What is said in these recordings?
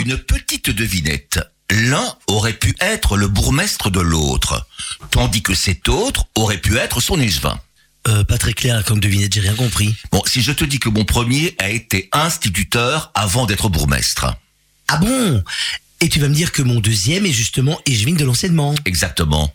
Une petite devinette. L'un aurait pu être le bourgmestre de l'autre, tandis que cet autre aurait pu être son échevin. Euh, pas très clair comme devinette, j'ai rien compris. Bon, si je te dis que mon premier a été instituteur avant d'être bourgmestre. Ah bon? Et tu vas me dire que mon deuxième est justement Échevine de l'enseignement. Exactement.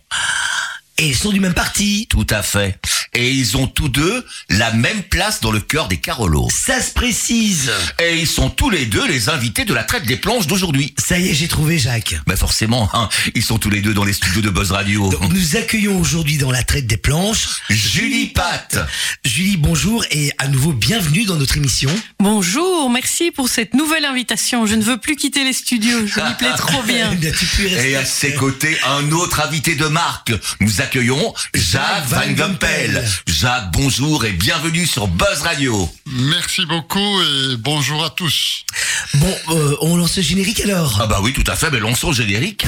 Et ils sont du même parti. Tout à fait. Et ils ont tous deux la même place dans le cœur des Carolos. Ça se précise. Et ils sont tous les deux les invités de la traite des planches d'aujourd'hui. Ça y est, j'ai trouvé Jacques. Mais forcément, hein, ils sont tous les deux dans les studios de Buzz Radio. Donc nous accueillons aujourd'hui dans la traite des planches Julie Pat. Julie, bonjour et à nouveau bienvenue dans notre émission. Bonjour, merci pour cette nouvelle invitation. Je ne veux plus quitter les studios, je m'y plais trop bien. Eh. Et à ses côtés, un autre invité de marque. Nous accueillons Jacques Van Gumpel. Jacques, bonjour et bienvenue sur Buzz Radio. Merci beaucoup et bonjour à tous. Bon, euh, on lance le générique alors? Ah bah oui, tout à fait, mais lançons le générique.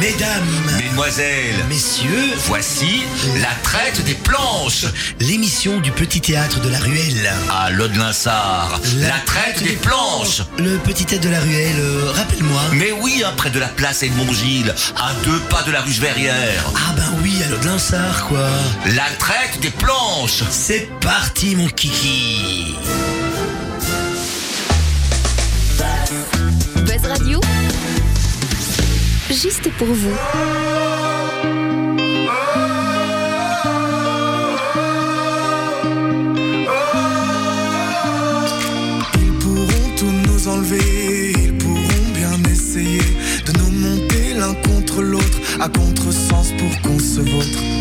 Mesdames, Mesdemoiselles, messieurs, voici la traite des planches. l'émission du petit théâtre de la ruelle. À Lodelinsard, la traite des planches. Le petit théâtre de la ruelle, euh, rappelle-moi. Mais oui, hein, près de la place Edmond-Gilles, à deux pas de la rue Verrières. Ah ben oui, à l'Aude-Linsard, quoi. La traite des planches. C'est parti, mon kiki. Buzz Radio, juste pour vous. Ils pourront tout nous enlever, ils pourront bien essayer de nous monter l'un contre l'autre à contresens pour qu'on se vautre.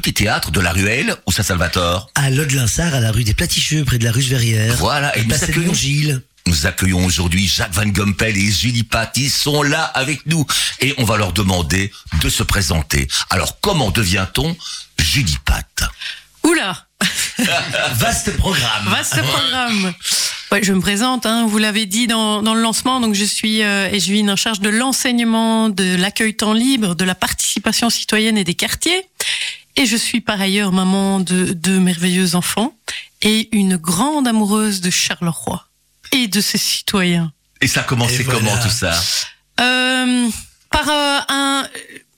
Petit théâtre de la Ruelle ou Saint-Salvator. À l'Aude-Linsard, à la rue des Platicheux, près de la rue Verrières. Voilà, et nous place accueillons Gilles. Nous accueillons aujourd'hui Jacques Van Gumpel et Julie Pat. Ils sont là avec nous et on va leur demander de se présenter. Alors, comment devient-on Julie Pat Oula Vaste programme. Vaste programme. Ouais, je me présente, hein, vous l'avez dit dans, dans le lancement, donc je suis euh, en charge de l'enseignement, de l'accueil temps libre, de la participation citoyenne et des quartiers. Et je suis par ailleurs maman de deux merveilleux enfants et une grande amoureuse de Charleroi et de ses citoyens. Et ça a commencé Et voilà. comment tout ça? Euh, par euh, un,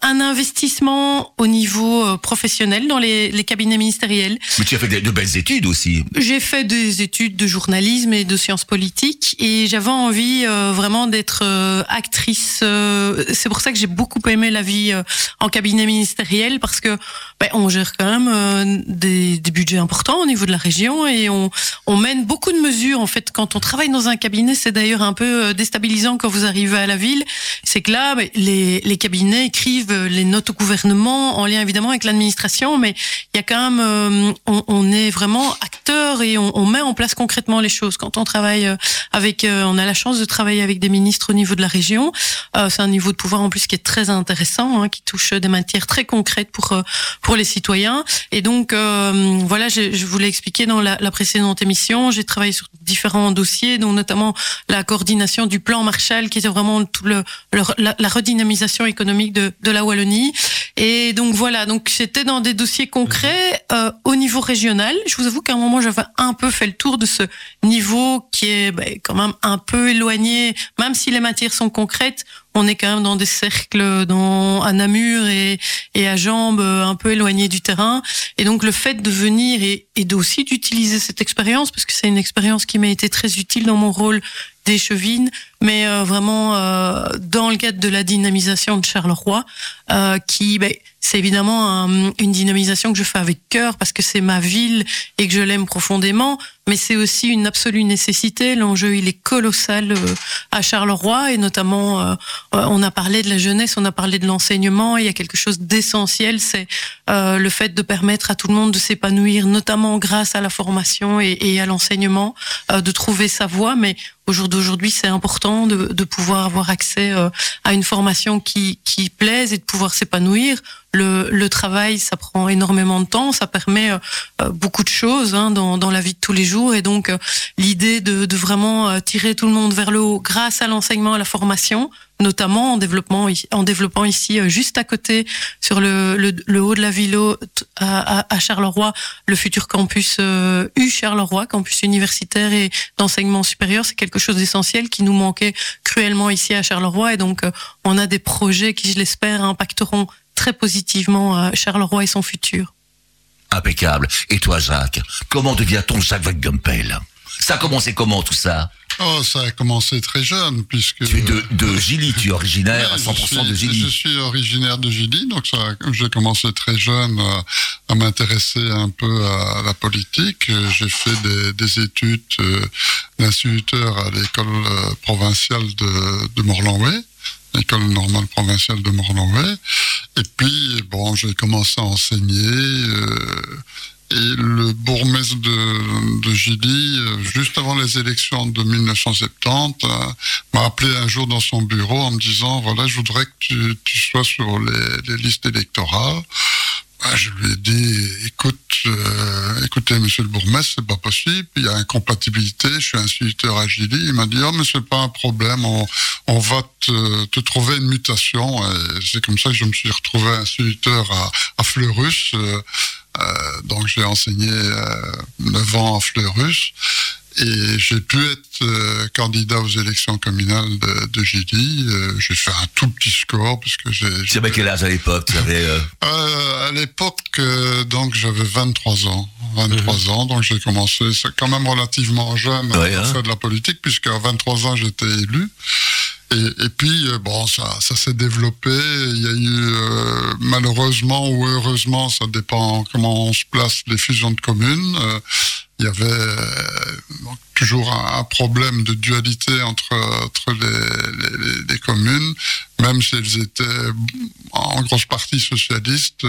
un investissement au niveau euh, professionnel dans les, les cabinets ministériels. Mais tu as fait de belles études aussi. J'ai fait des études de journalisme et de sciences politiques et j'avais envie euh, vraiment d'être euh, actrice. euh, c'est pour ça que j'ai beaucoup aimé la vie en cabinet ministériel parce que ben, on gère quand même des, des budgets importants au niveau de la région et on, on mène beaucoup de mesures. En fait, quand on travaille dans un cabinet, c'est d'ailleurs un peu déstabilisant quand vous arrivez à la ville. C'est que là, ben, les, les cabinets écrivent les notes au gouvernement en lien évidemment avec l'administration, mais il y a quand même, euh, on, on est vraiment acteur et on, on met en place concrètement les choses. Quand on travaille euh, avec, euh, on a la chance de travailler avec des ministres au niveau de la région. Euh, c'est un niveau de pouvoir en plus qui est très intéressant, hein, qui touche des matières très concrètes pour euh, pour les citoyens. Et donc euh, voilà, je, je vous l'ai expliqué dans la, la précédente émission. J'ai travaillé sur différents dossiers, dont notamment la coordination du plan Marshall, qui était vraiment tout le, le- la, la redynamisation économique de, de la Wallonie. Et donc voilà, donc c'était dans des dossiers concrets euh, au niveau régional. Je vous avoue qu'à un moment j'avais un peu fait le tour de ce niveau qui est ben, quand même un peu éloigné, même si les matières sont concrètes. On est quand même dans des cercles, dans à Namur et, et à Jambes, euh, un peu éloignés du terrain. Et donc le fait de venir et, et d'aussi d'utiliser cette expérience, parce que c'est une expérience qui m'a été très utile dans mon rôle d'échevine, mais euh, vraiment euh, dans le cadre de la dynamisation de Charleroi, euh, qui, ben, c'est évidemment un- une dynamisation que je fais avec cœur parce que c'est ma ville et que je l'aime profondément, mais c'est aussi une absolue nécessité. L'enjeu, il est colossal euh, à Charleroi et notamment, euh, euh, on a parlé de la jeunesse, on a parlé de l'enseignement. Il y a quelque chose d'essentiel, c'est le fait de permettre à tout le monde de s'épanouir, notamment grâce à la formation et, et à l'enseignement, de trouver sa voie. Mais au jour d'aujourd'hui, c'est important de, de pouvoir avoir accès euh, à une formation qui, qui plaise et de pouvoir s'épanouir. Le, le travail, ça prend énormément de temps, ça permet euh, euh, beaucoup de choses hein, dans, dans la vie de tous les jours. Et donc, euh, l'idée de, de vraiment tirer tout le monde vers le haut grâce à l'enseignement, à la formation, notamment en développement, en développant ici, juste à côté, sur le, le, le haut de la ville à, à, à Charleroi, le futur campus euh, U Charleroi, campus universitaire et d'enseignement supérieur, c'est quelque chose d'essentiel qui nous manquait cruellement ici à Charleroi. Et donc, on a des projets qui, je l'espère, impacteront très positivement euh, Charleroi et son futur. Impeccable. Et toi, Jacques, comment devient-on Jacques Van Gumpel Ça a commencé comment tout ça? Oh, ça a commencé très jeune, puisque... Tu es de, de Gilly, tu es originaire à Ouais, 100% je suis, de Je Gilly. suis originaire de Gilly, donc ça, j'ai commencé très jeune euh, m'intéresser un peu à la politique. J'ai fait des, des études euh, d'instituteur à l'école euh, provinciale de, de Morlanway, l'école normale provinciale de Morlanway. Et puis, bon, j'ai commencé à enseigner. euh, et le bourgmestre de, de Gilly, juste avant les élections de 1970, euh, m'a appelé un jour dans son bureau en me disant voilà, je voudrais que tu, sois sur les listes électorales. Ah, je lui ai dit écoute, euh, écoutez, monsieur le bourgmestre, c'est pas possible. Il y a incompatibilité. Je suis instituteur à Gilly. Il m'a dit oh, mais c'est pas un problème. On, on va te, te trouver une mutation. C'est comme ça que je me suis retrouvé instituteur à, à Fleurus. Euh, euh, donc j'ai enseigné euh, 9 ans à Fleurus. Et j'ai pu être euh, candidat aux élections communales de, de Gilly. Euh, j'ai fait un tout petit score parce que j'ai. Tu avais quel âge à l'époque? Tu avais euh, Euh, à l'époque, euh, donc j'avais 23 ans. 23 ans, donc j'ai commencé, quand même relativement jeune Ouais, à hein. faire de la politique, puisque à 23 ans j'étais élu. Et, puis, euh, bon, ça, s'est développé. Il y a eu, euh, malheureusement ou heureusement, ça dépend comment on se place, les fusions de communes. Euh, il y avait toujours un, problème de dualité entre, les, communes, même si elles étaient en grosse partie socialistes.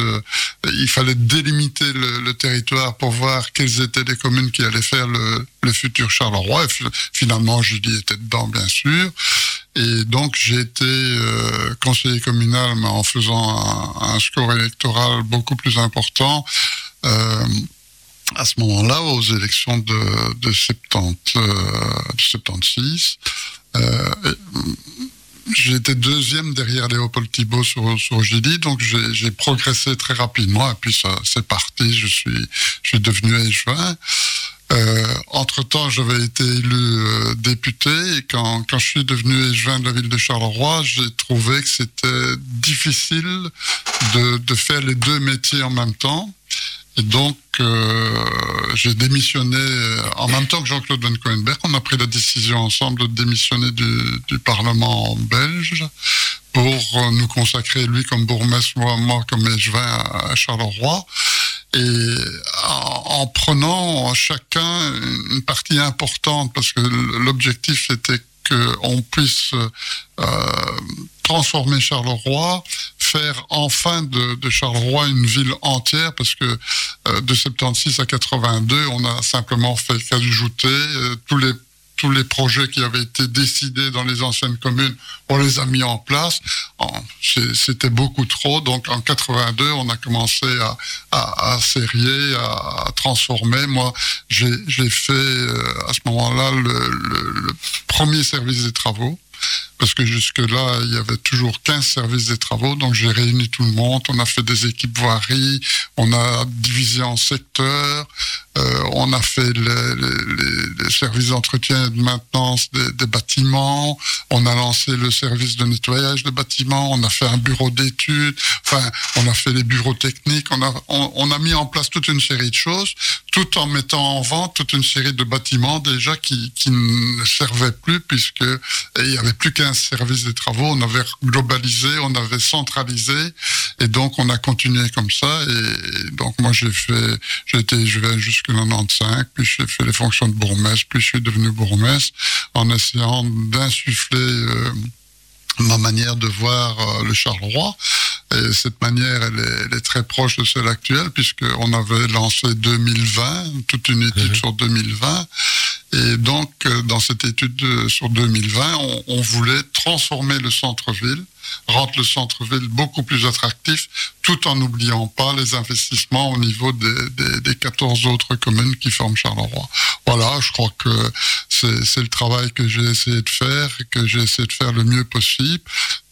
Il fallait délimiter le, territoire pour voir quelles étaient les communes qui allaient faire le, le futur Charleroi. Et finalement, Julie était dedans, bien sûr. Et donc, j'ai été euh, conseiller communal, mais en faisant un, un, score électoral beaucoup plus important. Euh, à ce moment-là, aux élections de, de, 70, euh, 76. Euh, J'étais deuxième derrière Léopold Thibault sur, sur Gilly, donc j'ai progressé très rapidement et puis c'est parti. Je suis, je suis devenu échevin. Euh, entre-temps, j'avais été élu euh, député et quand, je suis devenu échevin de la ville de Charleroi, j'ai trouvé que c'était difficile de, faire les deux métiers en même temps. Et donc, euh, j'ai démissionné euh, en même temps que Jean-Claude Van Coenberg. On a pris la décision ensemble de démissionner du, Parlement belge pour nous consacrer, lui comme bourgmestre, moi, moi comme échevin à Charleroi. Et en, en, prenant chacun une partie importante, parce que l'objectif c'était qu'on puisse euh, transformer Charleroi, faire enfin de, de, Charleroi une ville entière, parce que euh, de 76 à 82, on a simplement fait qu'ajouter euh, tous les tous les projets qui avaient été décidés dans les anciennes communes, on les a mis en place. C'était beaucoup trop. Donc en 82, on a commencé à, à, serrer, à, transformer. Moi, j'ai fait euh, à ce moment-là le premier service des travaux parce que jusque-là, il y avait toujours 15 services des travaux, donc j'ai réuni tout le monde, on a fait des équipes voiries, on a divisé en secteurs, euh, on a fait les, les, les services d'entretien et de maintenance des, des, bâtiments, on a lancé le service de nettoyage des bâtiments, on a fait un bureau d'études, enfin, on a fait les bureaux techniques, on a, on, on, a mis en place toute une série de choses, tout en mettant en vente toute une série de bâtiments déjà qui, qui ne servaient plus puisque il y avait plus qu'un service des travaux, on avait globalisé, on avait centralisé, et donc on a continué comme ça. Et donc moi j'ai fait, j'ai été, je vais jusqu'en 95, puis j'ai fait les fonctions de bourgmestre, puis je suis devenu bourgmestre en essayant d'insuffler euh, ma manière de voir euh, le Charleroi. Et cette manière, elle est, très proche de celle actuelle, puisqu'on avait lancé 2020, toute une étude mmh. sur 2020. Et donc, euh, dans cette étude de, sur 2020, on, on voulait transformer le centre-ville, rendre le centre-ville beaucoup plus attractif, tout en n'oubliant pas les investissements au niveau des, des, des, 14 autres communes qui forment Charleroi. Voilà, je crois que c'est le travail que j'ai essayé de faire que j'ai essayé de faire le mieux possible,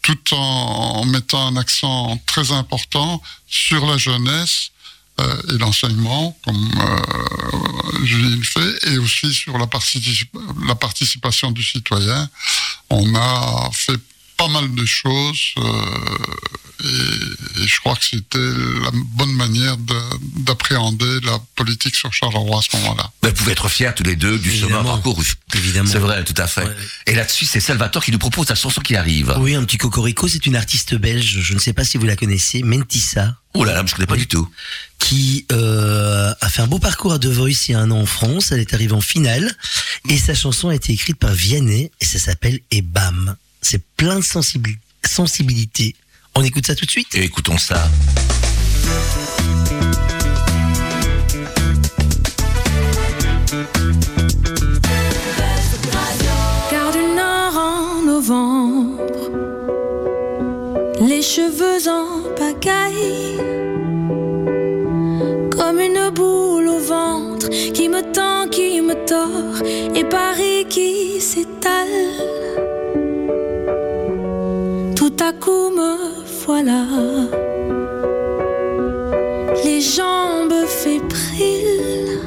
tout en, mettant un accent très important sur la jeunesse, euh, et l'enseignement, comme euh, je le fait, et aussi sur la, la participation du citoyen. On a fait pas mal de choses euh, et, et, je crois que c'était la bonne manière d'appréhender la politique sur Charleroi à ce moment-là. Vous pouvez être fiers tous les deux du chemin parcouru. Évidemment. C'est vrai, tout à fait. Ouais. Et là-dessus, c'est Salvatore qui nous propose la chanson qui arrive. Oui, un petit cocorico, c'est une artiste belge, je ne sais pas si vous la connaissez, Mentissa. Oh là là, je ne connais pas oui. du tout. Qui euh, a fait un beau parcours à The Voice il y a un an en France. Elle est arrivée en finale. Et sa chanson a été écrite par Vianney et ça s'appelle Et Bam. C'est plein de sensibil sensibilité. On écoute ça tout de suite? Et écoutons ça. Car du Nord en novembre, les cheveux en pagaille, comme une boule au ventre qui me tend, qui me tord, et Paris qui s'étale coup me voilà. Les jambes fébriles.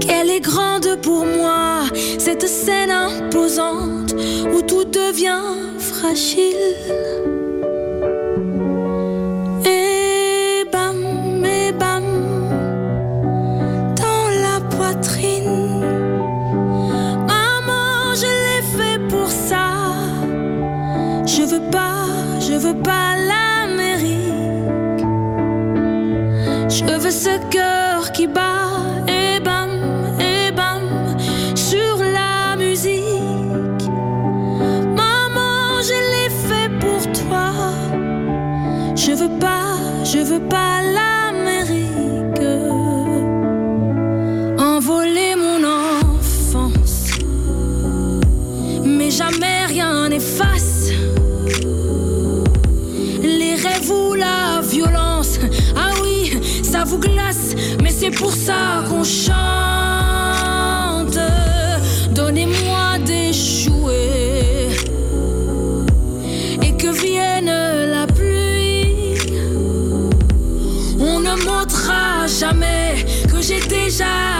Qu'elle est grande pour moi, cette scène imposante où tout devient fragile. Veux pas l'Amérique. Je veux ce cœur qui bat. Ou la violence, ah oui, ça vous glace, mais c'est pour ça qu'on chante. Donnez-moi des jouets et que vienne la pluie. On ne montrera jamais que j'ai déjà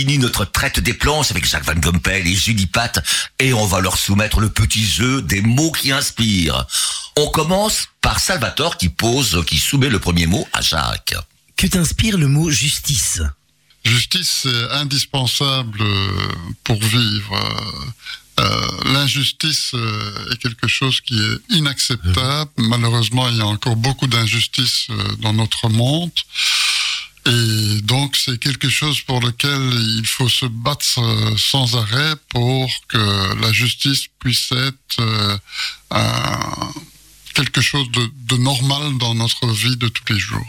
On continue notre traite des planches avec Jacques Van Gompel et Julie Pat et on va leur soumettre le petit jeu des mots qui inspirent. On commence par Salvatore qui pose, qui soumet le premier mot à Jacques. Que t'inspire le mot justice? Justice, c'est indispensable euh, pour vivre. Euh, euh, L'injustice euh, est quelque chose qui est inacceptable. Malheureusement, il y a encore beaucoup d'injustices euh, dans notre monde. Et donc, c'est quelque chose pour lequel il faut se battre euh, sans arrêt pour que la justice puisse être euh, quelque chose de, normal dans notre vie de tous les jours.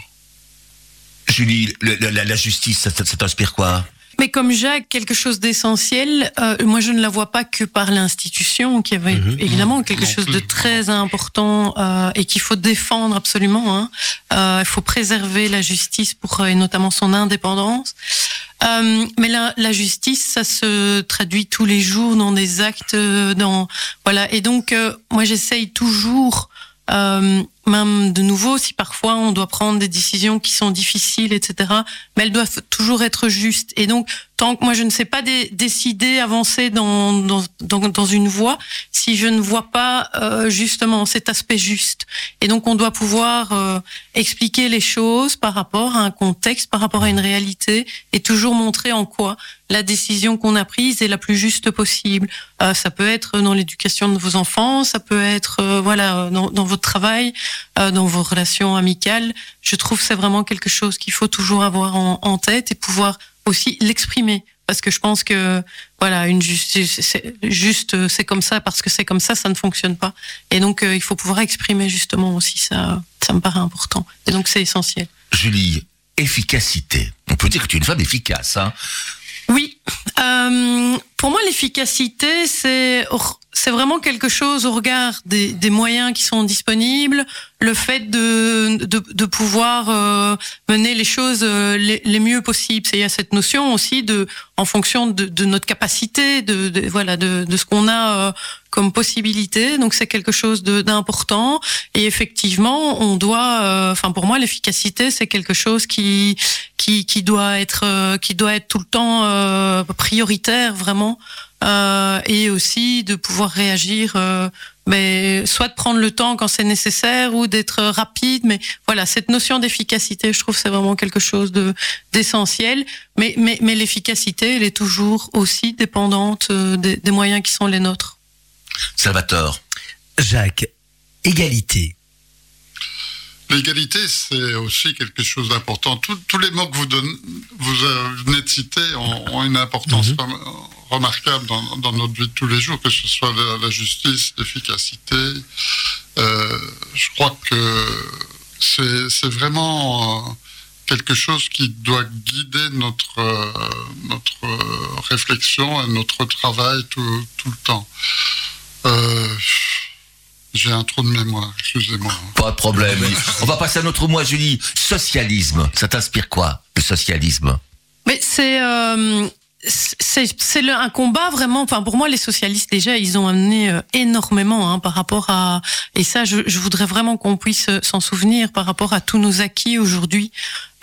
Julie, le- la, justice, ça- ça t'inspire quoi? Mais comme Jacques, quelque chose d'essentiel, euh, moi je ne la vois pas que par l'institution, qui avait Mhm. évidemment quelque chose de très important euh, et qu'il faut défendre absolument. hein. Euh, il faut préserver la justice pour euh, et notamment son indépendance. Euh, mais la, la justice, ça se traduit tous les jours dans des actes, euh, dans voilà. Et donc euh, moi j'essaye toujours. Euh, même de nouveau, si parfois on doit prendre des décisions qui sont difficiles, etc., mais elles doivent toujours être justes. Et donc, tant que moi je ne sais pas dé- décider, avancer dans, dans, dans, dans une voie, si je ne vois pas euh, justement cet aspect juste. Et donc, on doit pouvoir euh, expliquer les choses par rapport à un contexte, par rapport à une réalité, et toujours montrer en quoi la décision qu'on a prise est la plus juste possible. Euh, ça peut être dans l'éducation de vos enfants, ça peut être euh, voilà dans, dans votre travail, euh, dans vos relations amicales. Je trouve que c'est vraiment quelque chose qu'il faut toujours avoir en, en tête et pouvoir aussi l'exprimer. Parce que je pense que voilà une justice, juste c'est comme ça parce que c'est comme ça, ça ne fonctionne pas. Et donc euh, il faut pouvoir exprimer justement aussi ça. Ça me paraît important. Et donc c'est essentiel. Julie, efficacité. On peut dire que tu es une femme efficace, hein Oui. Euh, pour moi, l'efficacité, c'est c'est vraiment quelque chose au regard des, des moyens qui sont disponibles, le fait de de, de pouvoir euh, mener les choses euh, les, les mieux possibles. Il y a cette notion aussi de en fonction de, de notre capacité, de, de voilà de, de ce qu'on a euh, comme possibilité. Donc c'est quelque chose d'important. Et effectivement, on doit. euh, Enfin, pour moi, l'efficacité, c'est quelque chose qui qui qui doit être euh, qui doit être tout le temps euh, prioritaire, vraiment. Euh, et aussi de pouvoir réagir. euh, mais soit de prendre le temps quand c'est nécessaire ou d'être rapide. Mais voilà, cette notion d'efficacité, je trouve, c'est vraiment quelque chose de d'essentiel. Mais mais mais l'efficacité, elle est toujours aussi dépendante des, des moyens qui sont les nôtres. Salvatore. Jacques, égalité. L'égalité, c'est aussi quelque chose d'important. Tous- les mots que vous, donne- vous euh, venez de citer ont, ont une importance Mhm. rem- remarquable dans, dans notre vie de tous les jours, que ce soit la, la justice, l'efficacité. Euh, je crois que c'est vraiment euh, quelque chose qui doit guider notre, euh, notre euh, réflexion et notre travail tout, tout le temps. Euh, J'ai un trou de mémoire, excusez-moi. Pas de problème. On va passer à notre mot, Julie. Socialisme. Ça t'inspire quoi, le socialisme? Mais c'est euh, c'est un combat vraiment. Enfin, pour moi, les socialistes déjà, ils ont amené euh, énormément hein, par rapport à. Et ça, je, je voudrais vraiment qu'on puisse euh, s'en souvenir par rapport à tous nos acquis aujourd'hui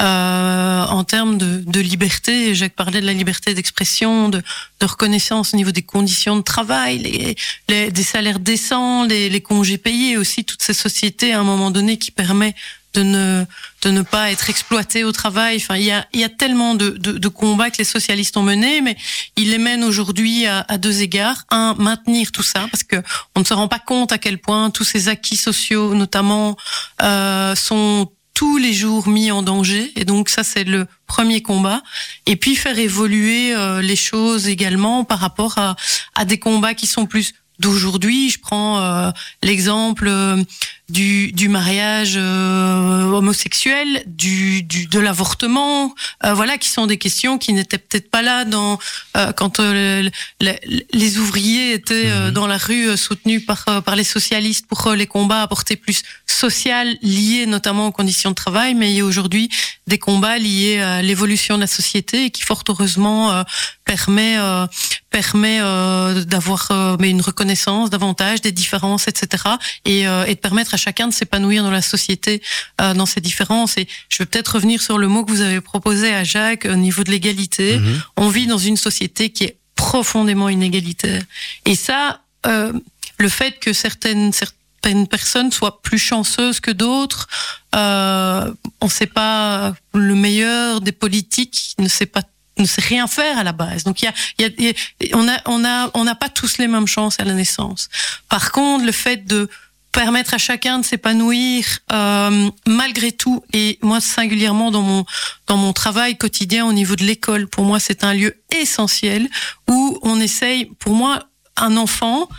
euh, en termes de, de liberté. Jacques parlait de la liberté d'expression, de, de reconnaissance au niveau des conditions de travail, les, les- des salaires décents, les, les congés payés aussi. Toutes ces sociétés à un moment donné qui permet de ne de ne pas être exploité au travail. Enfin, il y a, il y a tellement de, de, de combats que les socialistes ont menés, mais ils les mènent aujourd'hui à, à deux égards. Un, maintenir tout ça, parce que on ne se rend pas compte à quel point tous ces acquis sociaux, notamment, euh, sont tous les jours mis en danger. Et donc ça, c'est le premier combat. Et puis faire évoluer euh, les choses également par rapport à, à des combats qui sont plus d'aujourd'hui. Je prends euh, l'exemple euh, du, du mariage euh, homosexuel, du, du de l'avortement, euh, voilà, qui sont des questions qui n'étaient peut-être pas là dans euh, quand euh, le- le- les ouvriers étaient euh, dans la rue euh, soutenus par par les socialistes pour les combats à portée plus sociale liés notamment aux conditions de travail, mais il y a aujourd'hui des combats liés à l'évolution de la société et qui fort heureusement euh, permet euh, permet euh, d'avoir euh, mais une reconnaissance davantage des différences, etc. Et, euh, et de permettre à chacun de s'épanouir dans la société euh, dans ces différences. Et je vais peut-être revenir sur le mot que vous avez proposé à Jacques au niveau de l'égalité. Mhm. On vit dans une société qui est profondément inégalitaire. Et ça, euh, le fait que certaines certaines personnes soient plus chanceuses que d'autres, euh, on ne sait pas le meilleur des politiques ne sait pas ne sait rien faire à la base. Donc il y a, y a- il y a- on a, on a, on n'a pas tous les mêmes chances à la naissance. Par contre, le fait de permettre à chacun de s'épanouir euh, malgré tout et moi singulièrement dans mon dans mon travail quotidien au niveau de l'école pour moi c'est un lieu essentiel où on essaye pour moi un enfant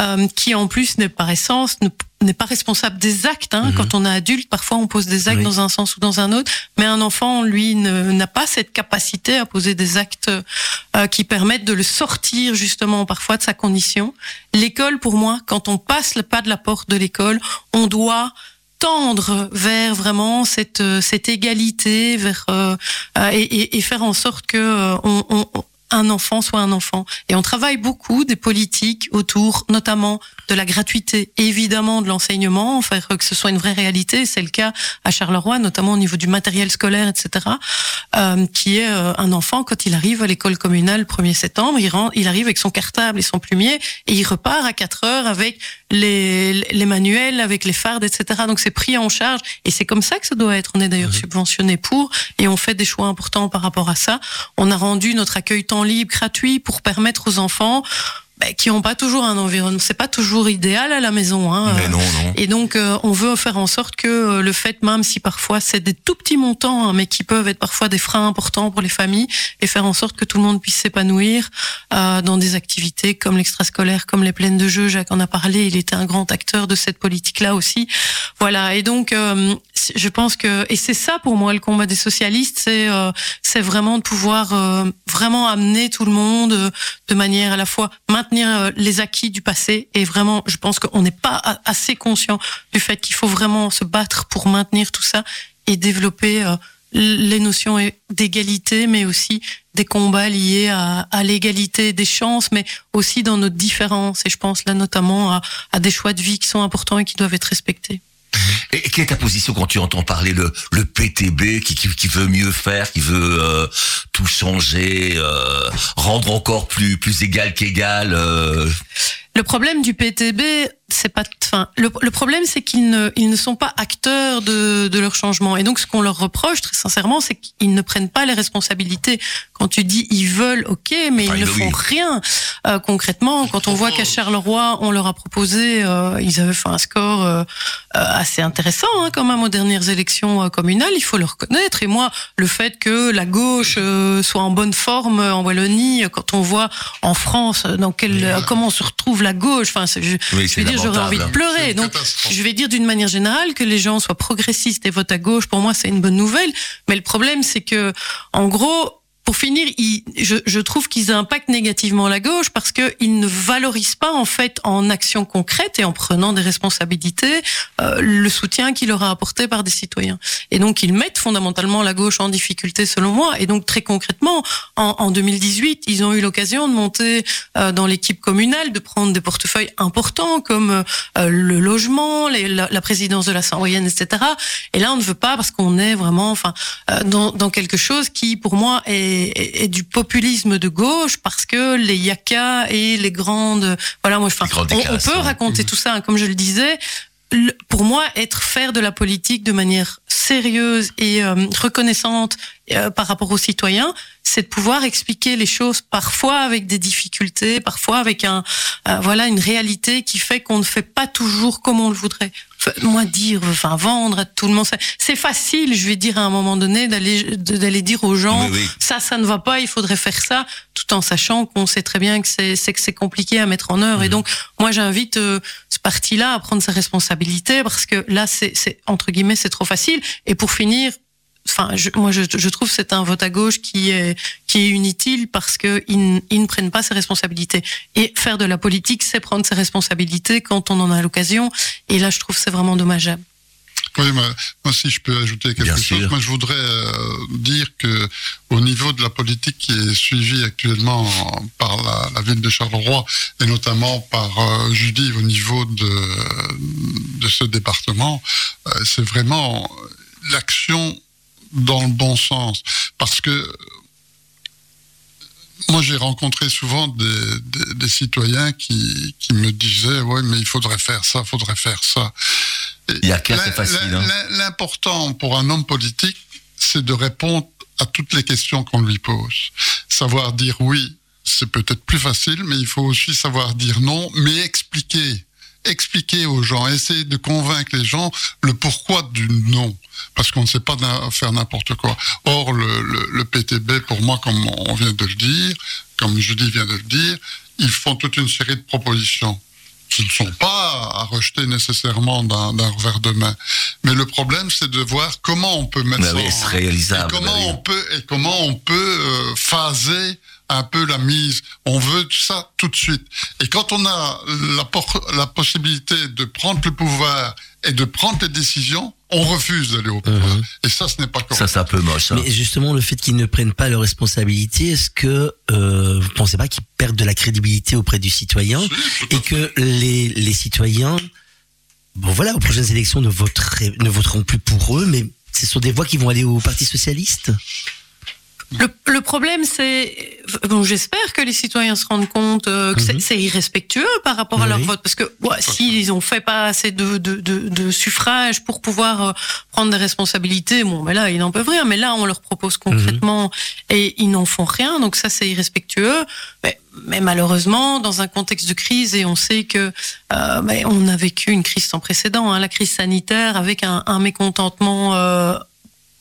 euh, qui en plus n'est par essence ne- n'est pas responsable des actes. Hein. Mhm. Quand on est adulte, parfois on pose des actes Oui. dans un sens ou dans un autre, mais un enfant, lui, n'a pas cette capacité à poser des actes euh, qui permettent de le sortir justement parfois de sa condition. L'école, pour moi, quand on passe le pas de la porte de l'école, on doit tendre vers vraiment cette euh, cette égalité vers euh, euh, et, et- et faire en sorte que euh, on- on- un enfant soit un enfant. Et on travaille beaucoup des politiques autour notamment de la gratuité évidemment de l'enseignement faire que ce soit une vraie réalité. C'est le cas à Charleroi notamment au niveau du matériel scolaire etc euh, qui est euh, un enfant quand il arrive à l'école communale le 1er septembre il, rend, il arrive avec son cartable et son plumier et il repart à 4 heures avec les, les manuels avec les fardes etc donc c'est pris en charge et c'est comme ça que ça doit être. On est d'ailleurs subventionné pour et on fait des choix importants par rapport à ça. On a rendu notre accueil temps libre gratuit pour permettre aux enfants ben, qui n'ont pas toujours un environnement c'est pas toujours idéal à la maison hein, Mais non, non. et donc, euh, on veut faire en sorte que euh, le fait, même si parfois c'est des tout petits montants, hein, mais qui peuvent être parfois des freins importants pour les familles, et faire en sorte que tout le monde puisse s'épanouir euh, dans des activités comme l'extrascolaire, comme les plaines de jeux. Jacques en a parlé, il était un grand acteur de cette politique-là aussi. Voilà. Et donc, euh, je pense que, et c'est ça pour moi le combat des socialistes, c'est euh, c'est vraiment de pouvoir euh, vraiment amener tout le monde euh, de manière à la fois maintenir euh, les acquis du passé et vraiment, je pense qu'on n'est pas assez conscient du fait qu'il faut vraiment se battre pour maintenir tout ça et développer euh, les notions d'égalité, mais aussi des combats liés à, l'égalité des chances, mais aussi dans nos différences. Et je pense là notamment à des choix de vie qui sont importants et qui doivent être respectés. Et quelle est ta position quand tu entends parler le, le PTB qui, qui, qui veut mieux faire, qui veut euh, tout changer, euh, rendre encore plus plus égal qu'égal euh... Le problème du PTB, c'est pas, enfin, le, le problème, c'est qu'ils ne, ils ne sont pas acteurs de, de leur changement. Et donc, ce qu'on leur reproche, très sincèrement, c'est qu'ils ne prennent pas les responsabilités. Quand tu dis ils veulent, ok, mais Enfin, ils ne font rien euh, concrètement. Quand on voit qu'à Charleroi, on leur a proposé, euh, ils avaient fait un score euh, euh, assez intéressant hein, quand même aux dernières élections euh, communales. Il faut le reconnaître. Et moi, le fait que la gauche euh, soit en bonne forme en Wallonie, quand on voit en France dans quel, comment se retrouve la gauche, enfin, c'est- je, Oui, je c'est veux dire, j'aurais envie de pleurer. Donc, je vais dire d'une manière générale que les gens soient progressistes et votent à gauche. Pour moi, c'est une bonne nouvelle. Mais le problème, c'est que, en gros, pour finir, je, je trouve qu'ils impactent négativement la gauche parce qu'ils ne valorisent pas en fait en action concrète et en prenant des responsabilités euh, le soutien qu'il leur a apporté par des citoyens. Et donc ils mettent fondamentalement la gauche en difficulté selon moi. Et donc très concrètement, en, en 2018, ils ont eu l'occasion de monter euh, dans l'équipe communale, de prendre des portefeuilles importants comme euh, le logement, les- la, présidence de la moyenne, etc. Et là, on ne veut pas parce qu'on est vraiment, enfin, euh, dans, dans quelque chose qui, pour moi, est, est du populisme de gauche parce que les yakas et les grandes, voilà, moi, enfin, on, on peut raconter tout ça, hein, comme je le disais. Pour moi, être faire de la politique de manière sérieuse et euh, reconnaissante euh, par rapport aux citoyens, c'est de pouvoir expliquer les choses parfois avec des difficultés, parfois avec un euh, voilà une réalité qui fait qu'on ne fait pas toujours comme on le voudrait. Enfin, moi dire, enfin vendre à tout le monde, c'est- facile, je vais dire à un moment donné d'aller d'aller dire aux gens Oui, ça ça ne va pas, il faudrait faire ça, tout en sachant qu'on sait très bien que c'est c'est que c'est compliqué à mettre en œuvre. Mhm. Et donc moi j'invite euh, ce parti-là à prendre ses responsabilités parce que là c'est entre guillemets c'est trop facile. Et pour finir enfin, je, moi, je, je trouve que c'est un vote à gauche qui est qui est inutile parce que ils, ne prennent pas ses responsabilités. Et faire de la politique, c'est prendre ses responsabilités quand on en a l'occasion. Et là, je trouve que c'est vraiment dommageable. Oui, mais moi si je peux ajouter quelque Bien chose, sûr. moi je voudrais euh, dire que au niveau de la politique qui est suivie actuellement par la, la ville de Charleroi et notamment par euh, Judy au niveau de, de ce département, euh, c'est vraiment l'action dans le bon sens. Parce que moi, j'ai rencontré souvent des, des, des citoyens qui, qui me disaient, ouais, mais il faudrait faire ça, faudrait faire ça. Et Il y a qu'à, c'est facile, hein. l'im- L'important pour un homme politique, c'est de répondre à toutes les questions qu'on lui pose. Savoir dire oui, c'est peut-être plus facile, mais il faut aussi savoir dire non, mais expliquer. Expliquer aux gens, essayer de convaincre les gens le pourquoi du non. Parce qu'on ne sait pas faire n'importe quoi. Or, le, le, le PTB, pour moi, comme on vient de le dire, comme Judy vient de le dire, ils font toute une série de propositions qui ne sont pas à rejeter nécessairement d'un revers de main. Mais le problème, c'est de voir comment on peut mettre Bah ça oui, en- réalisable, et comment bah oui. on peut et comment on peut euh, phaser un peu la mise. On veut ça tout de suite. Et quand on a la possibilité de prendre le pouvoir et de prendre les décisions, on refuse d'aller au pouvoir. Et ça, ce n'est pas correct. Ça, c'est un peu moche. hein. Mais justement, le fait qu'ils ne prennent pas leurs responsabilités, est-ce que euh, vous pensez pas qu'ils perdent de la crédibilité auprès du citoyen Si, et que les, les citoyens, bon voilà, aux prochaines élections ne, voteraient, ne voteront plus pour eux, mais ce sont des voix qui vont aller au Parti socialiste? Le, le problème, c'est, bon, j'espère que les citoyens se rendent compte euh, que c'est- Mhm. c'est irrespectueux par rapport à leur vote, parce que ouais, s'ils ont fait pas assez de, de, de, de suffrages pour pouvoir euh, prendre des responsabilités, bon, ben là, ils n'en peuvent rien. Mais là, on leur propose concrètement et ils n'en font rien, donc ça, c'est irrespectueux. Mais, mais malheureusement, dans un contexte de crise, et on sait que euh, ben, on a vécu une crise sans précédent, hein, la crise sanitaire, avec un, un mécontentement.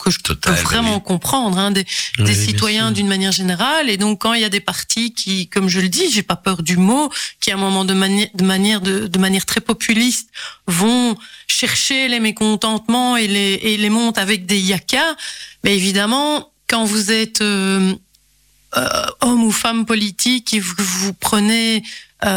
Que je Total, peux vraiment oui. comprendre, hein, des, Oui, des citoyens d'une manière générale. Et donc, quand il y a des partis qui, comme je le dis, j'ai pas peur du mot, qui à un moment de, mani- de manière de, de manière très populiste vont chercher les mécontentements et les et les montent avec des yakas. Mais évidemment, quand vous êtes euh, euh, homme ou femme politique et vous, vous prenez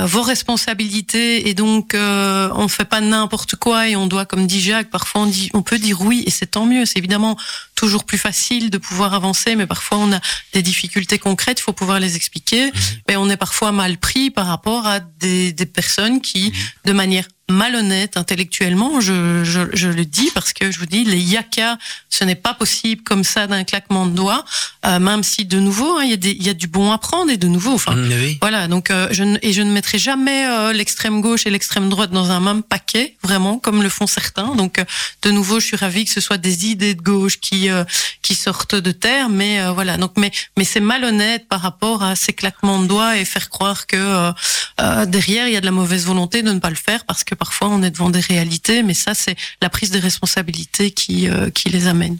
vos responsabilités et donc euh, on fait pas n'importe quoi et on doit, comme dit Jacques, parfois on dit, on peut dire oui et c'est tant mieux. C'est évidemment toujours plus facile de pouvoir avancer, mais parfois on a des difficultés concrètes, il faut pouvoir les expliquer. Mais on est parfois mal pris par rapport à des, des personnes qui, de manière malhonnête intellectuellement, je, je, je, le dis parce que je vous dis, les yaka, ce n'est pas possible comme ça d'un claquement de doigts, euh, même si de nouveau, hein, il y, a des, y a du bon à prendre et de nouveau, enfin, oui. voilà. Donc, euh, je ne, et je ne mettrai jamais euh, l'extrême gauche et l'extrême droite dans un même paquet, vraiment, comme le font certains. Donc, de nouveau, je suis ravie que ce soit des idées de gauche qui euh, qui sortent de terre, mais euh, voilà. Donc, mais mais c'est malhonnête par rapport à ces claquements de doigts et faire croire que euh, euh, derrière il y a de la mauvaise volonté de ne pas le faire parce que parfois on est devant des réalités, mais ça c'est la prise de responsabilité qui euh, qui les amène.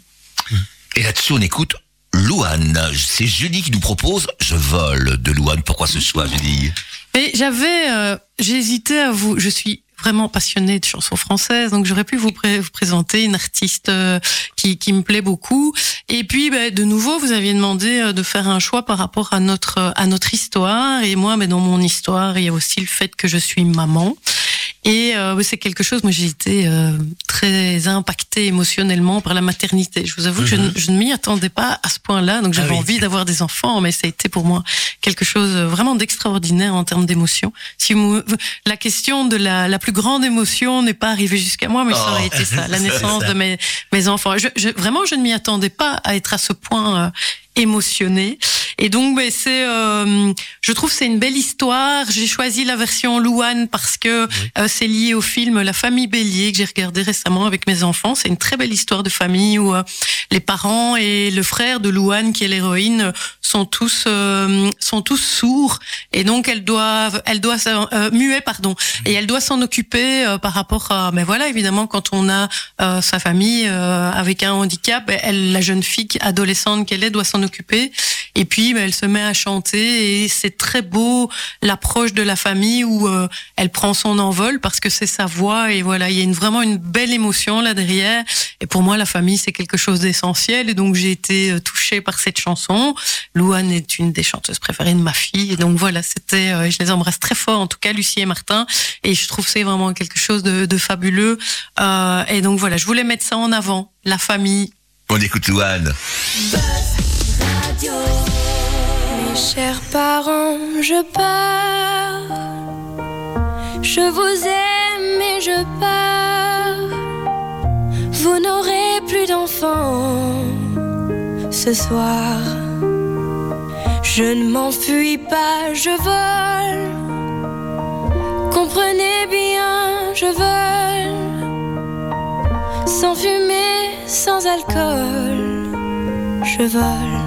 Et là-dessus, on écoute Louane. C'est Julie qui nous propose Je vole de Louane. Pourquoi ce choix, Julie? Mais j'avais, euh, j'ai hésité à vous. Je suis vraiment passionnée de chansons françaises, donc j'aurais pu vous, pré- vous présenter une artiste euh, qui, qui me plaît beaucoup. Et puis, ben, de nouveau, vous aviez demandé euh, de faire un choix par rapport à notre à notre histoire. Et moi, mais dans mon histoire, il y a aussi le fait que je suis maman. Et euh, c'est quelque chose, moi j'ai été euh, très impactée émotionnellement par la maternité. Je vous avoue que je, ne- je ne m'y attendais pas à ce point-là, donc j'avais Ah oui. envie d'avoir des enfants, mais ça a été pour moi quelque chose vraiment d'extraordinaire en termes d'émotion. Si vous, la question de la, la plus grande émotion n'est pas arrivée jusqu'à moi, mais ça aurait Oh. été ça, la naissance ça. de mes, mes enfants. Je, je- vraiment, je ne m'y attendais pas à être à ce point euh, émotionnée. Et donc, ben, c'est, euh, je trouve, c'est une belle histoire. J'ai choisi la version Louane parce que euh, c'est lié au film La famille Bélier que j'ai regardé récemment avec mes enfants. C'est une très belle histoire de famille où euh, les parents et le frère de Louane, qui est l'héroïne, sont tous euh, sont tous sourds et donc elle doit elle doit s'en- euh, muet pardon et elle doit s'en occuper par rapport à mais voilà évidemment quand on a euh, sa famille euh, avec un handicap ben, elle la jeune fille adolescente qu'elle est doit s'en occuper et puis ben, elle se met à chanter et c'est très beau l'approche de la famille où euh, elle prend son envol parce que c'est sa voix et voilà il y a une, vraiment une belle émotion là derrière. Et pour moi la famille c'est quelque chose d'essentiel. Et donc j'ai été euh, touchée par cette chanson. Louane est une des chanteuses préférées de ma fille. Et donc voilà c'était euh, je les embrasse très fort en tout cas Lucie et Martin. Et je trouve c'est vraiment quelque chose de, de fabuleux. Euh, et donc voilà je voulais mettre ça en avant la famille. On écoute Louane. Chers parents, je pars. Je vous aime et je pars. Vous n'aurez plus d'enfants ce soir. Je ne m'enfuis pas, je vole. Comprenez bien, je vole. Sans fumée, sans alcool. Je vole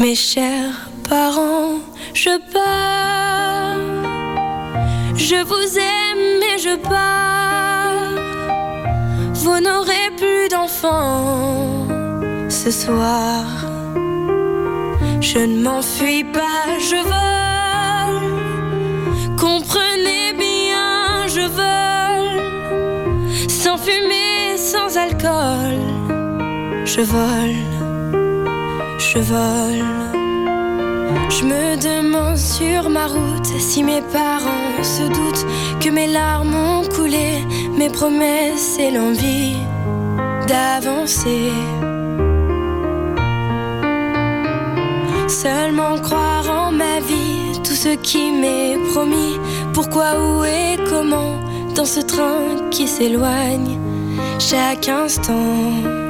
Mes chers parents, je pars. Je vous aime et je pars. Vous n'aurez plus d'enfants ce soir. Je ne m'enfuis pas, je vole. Comprenez bien, je vole. Sans fumée, sans alcool. Je vole, je vole. Je me demande sur ma route si mes parents se doutent que mes larmes ont coulé, mes promesses et l'envie d'avancer. Seulement croire en ma vie, tout ce qui m'est promis. Pourquoi, où et comment, dans ce train qui s'éloigne chaque instant.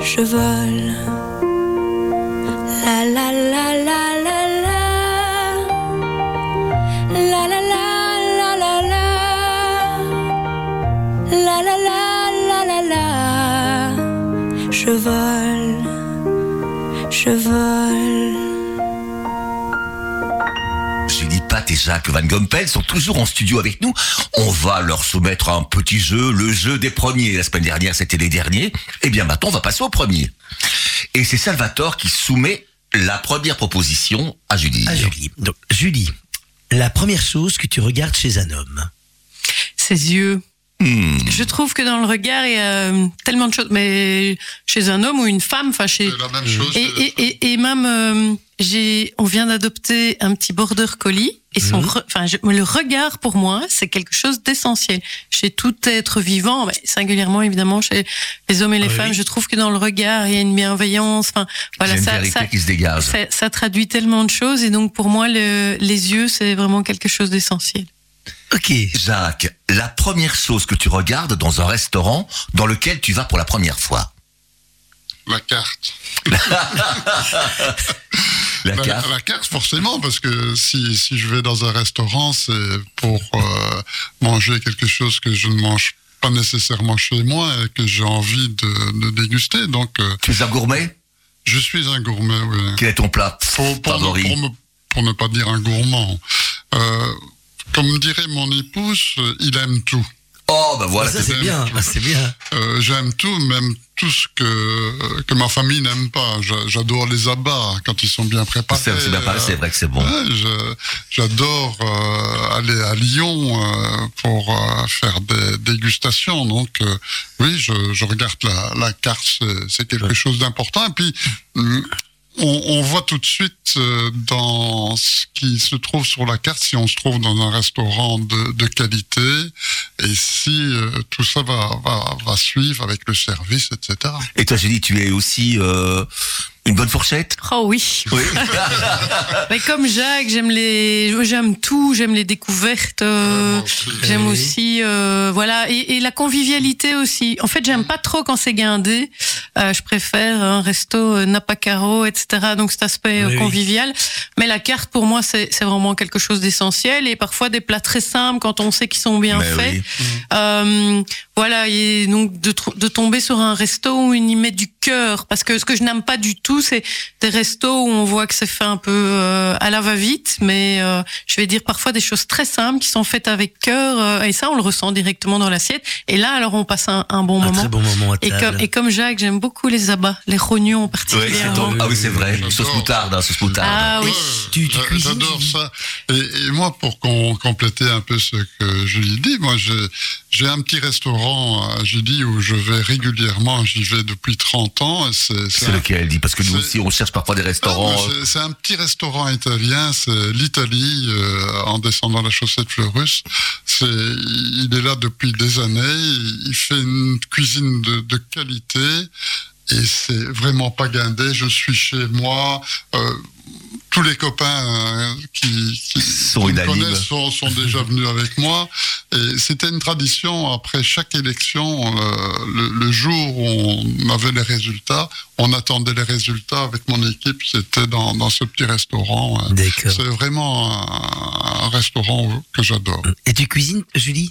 je vole. La la la la la la. La la la la la la. La la la la la la. Je vole, je vole. Jacques Van Gompel sont toujours en studio avec nous. On va leur soumettre un petit jeu, le jeu des premiers. La semaine dernière, c'était les derniers. Eh bien, maintenant, on va passer au premier. Et c'est Salvatore qui soumet la première proposition à Julie. À Julie. Donc, Julie, la première chose que tu regardes chez un homme. Ses yeux. Hmm. Je trouve que dans le regard, il y a euh, tellement de choses. Mais chez un homme ou une femme, enfin chez. La même chose. Et, et, et, et même, euh, j'ai, on vient d'adopter un petit border collie. Et son, re- enfin, je- le regard pour moi, c'est quelque chose d'essentiel chez tout être vivant, mais singulièrement évidemment chez les hommes et les Oui. femmes. Je trouve que dans le regard, il y a une bienveillance. Enfin, voilà, ça, ça, qui se dégage. ça, ça traduit tellement de choses. Et donc pour moi, le, les yeux, c'est vraiment quelque chose d'essentiel. Ok. Jacques, la première chose que tu regardes dans un restaurant dans lequel tu vas pour la première fois? La carte. La carte? la carte, forcément, parce que si, si je vais dans un restaurant, c'est pour euh, manger quelque chose que je ne mange pas nécessairement chez moi et que j'ai envie de, de déguster. Donc, euh, Tu es un gourmet? je suis un gourmet, oui. Quel est ton plat Pour, pour, ne, favori? pour, me- pour ne pas dire un gourmand. Euh, comme dirait mon épouse, euh, il aime tout. Oh, ben voilà. ça, c'est bien. bien. C'est bien. Euh, J'aime tout, même tout ce que, que ma famille n'aime pas. J'a- J'adore les abats quand ils sont bien préparés. C'est vrai que c'est bon. Ouais, J'adore euh, aller à Lyon euh, pour euh, faire des dégustations. Donc, euh, oui, je, je regarde la, la carte, c'est- quelque Ouais. chose d'important. Et puis, hum, on, voit tout de suite euh, dans ce qui se trouve sur la carte si on se trouve dans un restaurant de, de qualité et si euh, tout ça va, suivre avec le service, etc. Et toi, Julie, tu es aussi euh, une bonne fourchette? Oh oui. Oui. Mais comme Jacques, j'aime les, j'aime tout, j'aime les découvertes. euh. J'aime aussi, euh, voilà, et, et la convivialité aussi. En fait, j'aime pas trop quand c'est guindé. Euh, je préfère un resto euh, Napa Caro, etc. Donc cet aspect euh, oui. convivial. Mais la carte, pour moi, c'est vraiment quelque chose d'essentiel. Et parfois des plats très simples quand on sait qu'ils sont bien Mais faits. oui. Euh, voilà, et donc de, de tomber sur un resto où il y met du cœur, parce que ce que je n'aime pas du tout, c'est des restos où on voit que c'est fait un peu euh, à la va-vite, mais euh, je vais dire parfois des choses très simples qui sont faites avec cœur, euh, et ça on le ressent directement dans l'assiette. Et là, alors on passe un, un bon Un moment. très bon moment à Et table. comme, et comme Jacques, j'aime beaucoup les abats, les rognons en Ouais, c'est particulièrement. ton- Ah oui, c'est vrai. Sauce moutarde, hein, sauce moutarde. Ah oui. Ouais, Tu- tu j'a- cuisines, J'adore Julie ça. Et, et moi, pour qu'on compléter un peu ce que Julie dit, moi, j'ai j'ai un petit restaurant à Julie où je vais régulièrement. J'y vais depuis 30 et C'est lequel, dit Parce que nous aussi, on cherche parfois des restaurants. C'est- un petit restaurant italien, c'est l'Italie, euh, en descendant la chaussette Fleurus. C'est, il est là depuis des années, il fait une cuisine de, de qualité et c'est vraiment pas guindé. Je suis chez moi. euh, tous les copains euh, qui, qui, Sont qui me connaissent sont, sont déjà venus avec moi. Et c'était une tradition, après chaque élection, euh, le, le jour où on avait les résultats, on attendait les résultats avec mon équipe, c'était dans, dans ce petit restaurant. euh. D'accord. C'est vraiment un, un restaurant que j'adore. Et tu cuisines, Julie?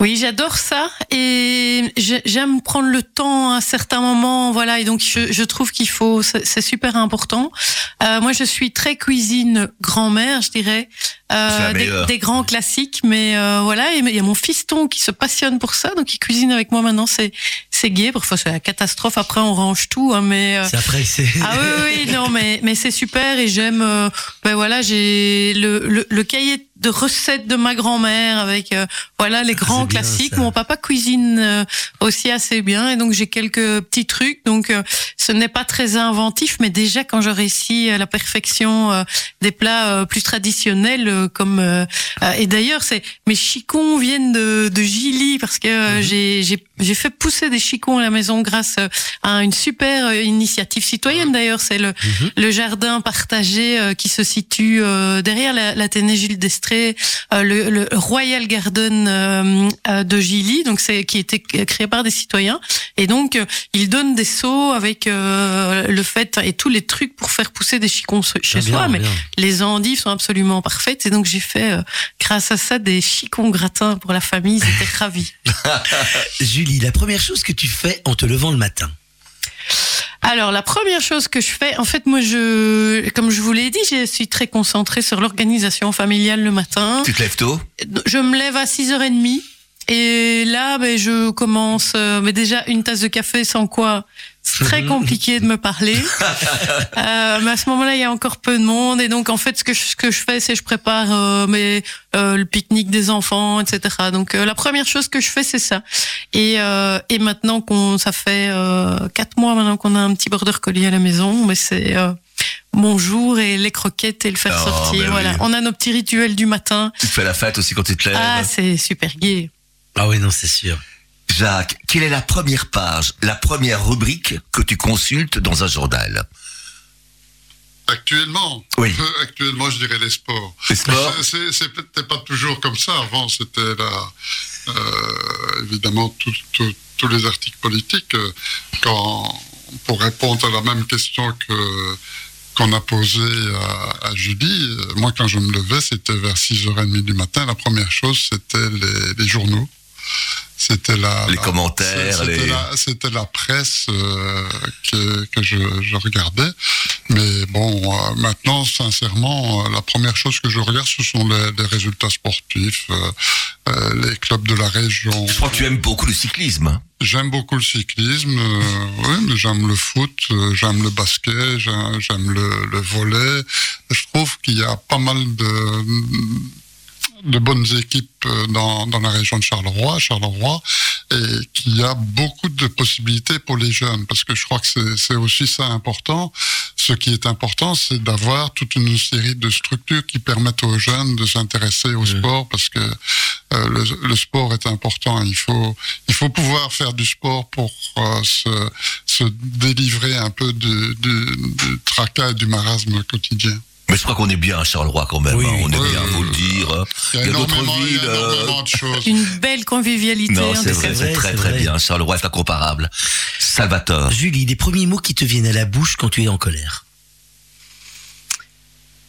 Oui, j'adore ça et j'ai- j'aime prendre le temps à certains moments, voilà. Et donc je, je trouve qu'il faut, c'est c'est super important. Euh, moi, je suis très cuisine grand-mère, je dirais, euh, des, grands classiques. Mais euh, voilà, et il y a mon fiston qui se passionne pour ça, donc il cuisine avec moi maintenant. C'est c'est gai. Parfois c'est la catastrophe. Après on range tout, hein, mais euh, C'est après, c'est. ah oui, oui, non, mais, mais c'est super et j'aime. euh, ben voilà, j'ai le, le, le cahier de recettes de ma grand-mère avec euh, voilà les grands c'est bien, classiques. ça. Mon papa cuisine euh, aussi assez bien et donc j'ai quelques petits trucs. Donc euh, ce n'est pas très inventif, mais déjà quand je réussis à la perfection euh, des plats euh, plus traditionnels euh, comme euh, euh, et d'ailleurs c'est mes chicons viennent de, de Gilly parce que euh, j'ai j'ai j'ai fait pousser des chicons à la maison grâce à une super initiative citoyenne d'ailleurs c'est le le jardin partagé euh, qui se situe euh, derrière la, la Ténée Gilles d'Estrée, euh, le, le Royal Garden euh, euh, de Gilly, donc c'est qui était créé par des citoyens. Et donc ils donnent des seaux avec le fait et tous les trucs pour faire pousser des chicons chez Ah, bien, soi. Mais bien. les endives sont absolument parfaites. Et donc j'ai fait grâce à ça des chicons gratins pour la famille. Ils étaient ravis. Julie, la première chose que tu fais en te levant le matin? Alors la première chose que je fais, en fait moi je, comme je vous l'ai dit, je suis très concentrée sur l'organisation familiale le matin. Tu te lèves tôt? Je me lève à 6h30 et là ben, je commence, mais déjà une tasse de café sans quoi c'est très compliqué de me parler. Euh, mais à ce moment-là, il y a encore peu de monde et donc en fait ce que je, ce que je fais, c'est je prépare euh, mes, euh, le pique-nique des enfants, etc. Donc euh, la première chose que je fais, c'est ça. Et, euh, et maintenant qu'on ça fait euh, quatre mois maintenant qu'on a un petit border collie à la maison, mais c'est euh, mon jour et les croquettes et le faire Oh, sortir. ben voilà, oui. on a nos petits rituels du matin. Tu te fais la fête aussi quand tu te lèves Ah, c'est super gai. Ah oui, non, c'est sûr. Jacques, quelle est la première page, la première rubrique que tu consultes dans un journal? Actuellement, Oui. euh, actuellement, je dirais les sports. Les sports C'est- peut-être pas toujours comme ça. Avant, c'était euh, évidemment tous les articles politiques. euh, Quand, pour répondre à la même question que qu'on a posée à, à Julie, moi, quand je me levais, c'était vers 6h30 du matin. La première chose, c'était les, les journaux. C'était la, Les la- commentaires, c'était les- la- c'était la presse euh, que, que je, je regardais. Mais bon, euh, maintenant, sincèrement, euh, la première chose que je regarde, ce sont les, les résultats sportifs, les clubs de la région. Je crois que tu aimes beaucoup le cyclisme. hein. J'aime beaucoup le cyclisme, oui, mais j'aime le foot, j'aime le basket, j'aime j'aime le, le volet. Je trouve qu'il y a pas mal de, de bonnes équipes euh, dans, dans la région de Charleroi, Charleroi, et qu'il y a beaucoup de possibilités pour les jeunes, parce que je crois que c'est- c'est aussi ça important. Ce qui est important, c'est d'avoir toute une série de structures qui permettent aux jeunes de s'intéresser au sport, parce que euh, le, le sport est important. Il faut, il faut pouvoir faire du sport pour euh, se, se délivrer un peu du, du, du tracas et du marasme quotidien. Mais je crois qu'on est bien à Charleroi quand même. Oui, hein. On est oui, bien, oui, faut le oui. dire. hein. Il y a, d'autres énormément, il y a villes. euh, énormément de choses. Une belle convivialité. Non, en c'est vrai, c'est très très vrai. bien. Charleroi est incomparable. Salvatore. Julie, les premiers mots qui te viennent à la bouche quand tu es en colère.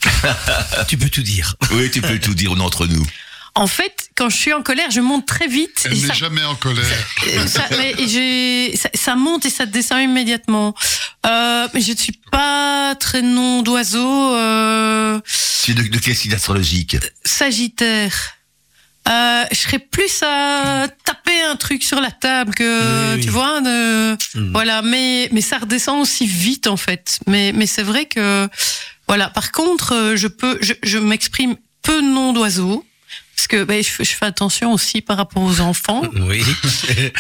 tu peux tout dire. Oui, tu peux tout dire on est entre nous. En fait, quand je suis en colère, je monte très vite. Elle n'est ça, jamais en colère. euh, ça- mais j'ai- ça, ça monte et ça descend immédiatement. Euh, mais je ne suis pas très nom d'oiseau. Euh, Tu es de, de quel signe astrologique sagittaire. Euh, je serais plus à taper un truc sur la table que Oui, oui. tu vois. de- Mm. Voilà, mais mais ça redescend aussi vite en fait. Mais mais c'est vrai que voilà. Par contre, euh, je peux, je, je m'exprime peu de noms d'oiseaux. Parce que ben, je, fais- je fais attention aussi par rapport aux enfants. Oui.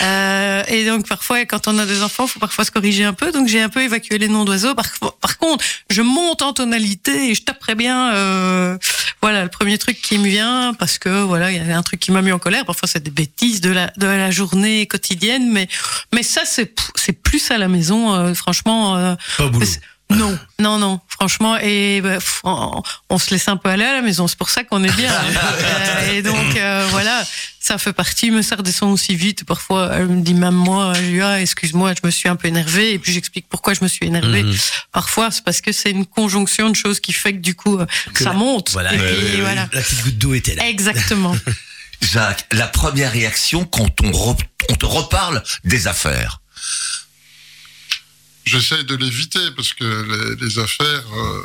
Euh, et donc parfois, quand on a des enfants, faut parfois se corriger un peu. Donc j'ai un peu évacué les noms d'oiseaux. Par, par contre, je monte en tonalité et je taperais bien. Euh, voilà, le premier truc qui me vient parce que voilà, il y avait un truc qui m'a mis en colère. Parfois, c'est des bêtises de la de la journée quotidienne, mais mais ça c'est c'est plus à la maison. euh, franchement, euh, Pas boulot. non, non, non, franchement, et bah, on, on se laisse un peu aller à la maison, c'est pour ça qu'on est bien. hein. Euh, et donc euh, voilà, ça fait partie, mais ça redescend aussi vite. Parfois, elle me dit même moi, ah, excuse-moi, je me suis un peu énervée, et puis j'explique pourquoi je me suis énervée. Mhm. Parfois, c'est parce que c'est une conjonction de choses qui fait que du coup, euh, ça monte. Voilà. Et puis, voilà. La petite goutte d'eau était là. Exactement. Jacques, la première réaction quand on, re- on te reparle des affaires. J'essaie de l'éviter parce que les, les affaires. euh,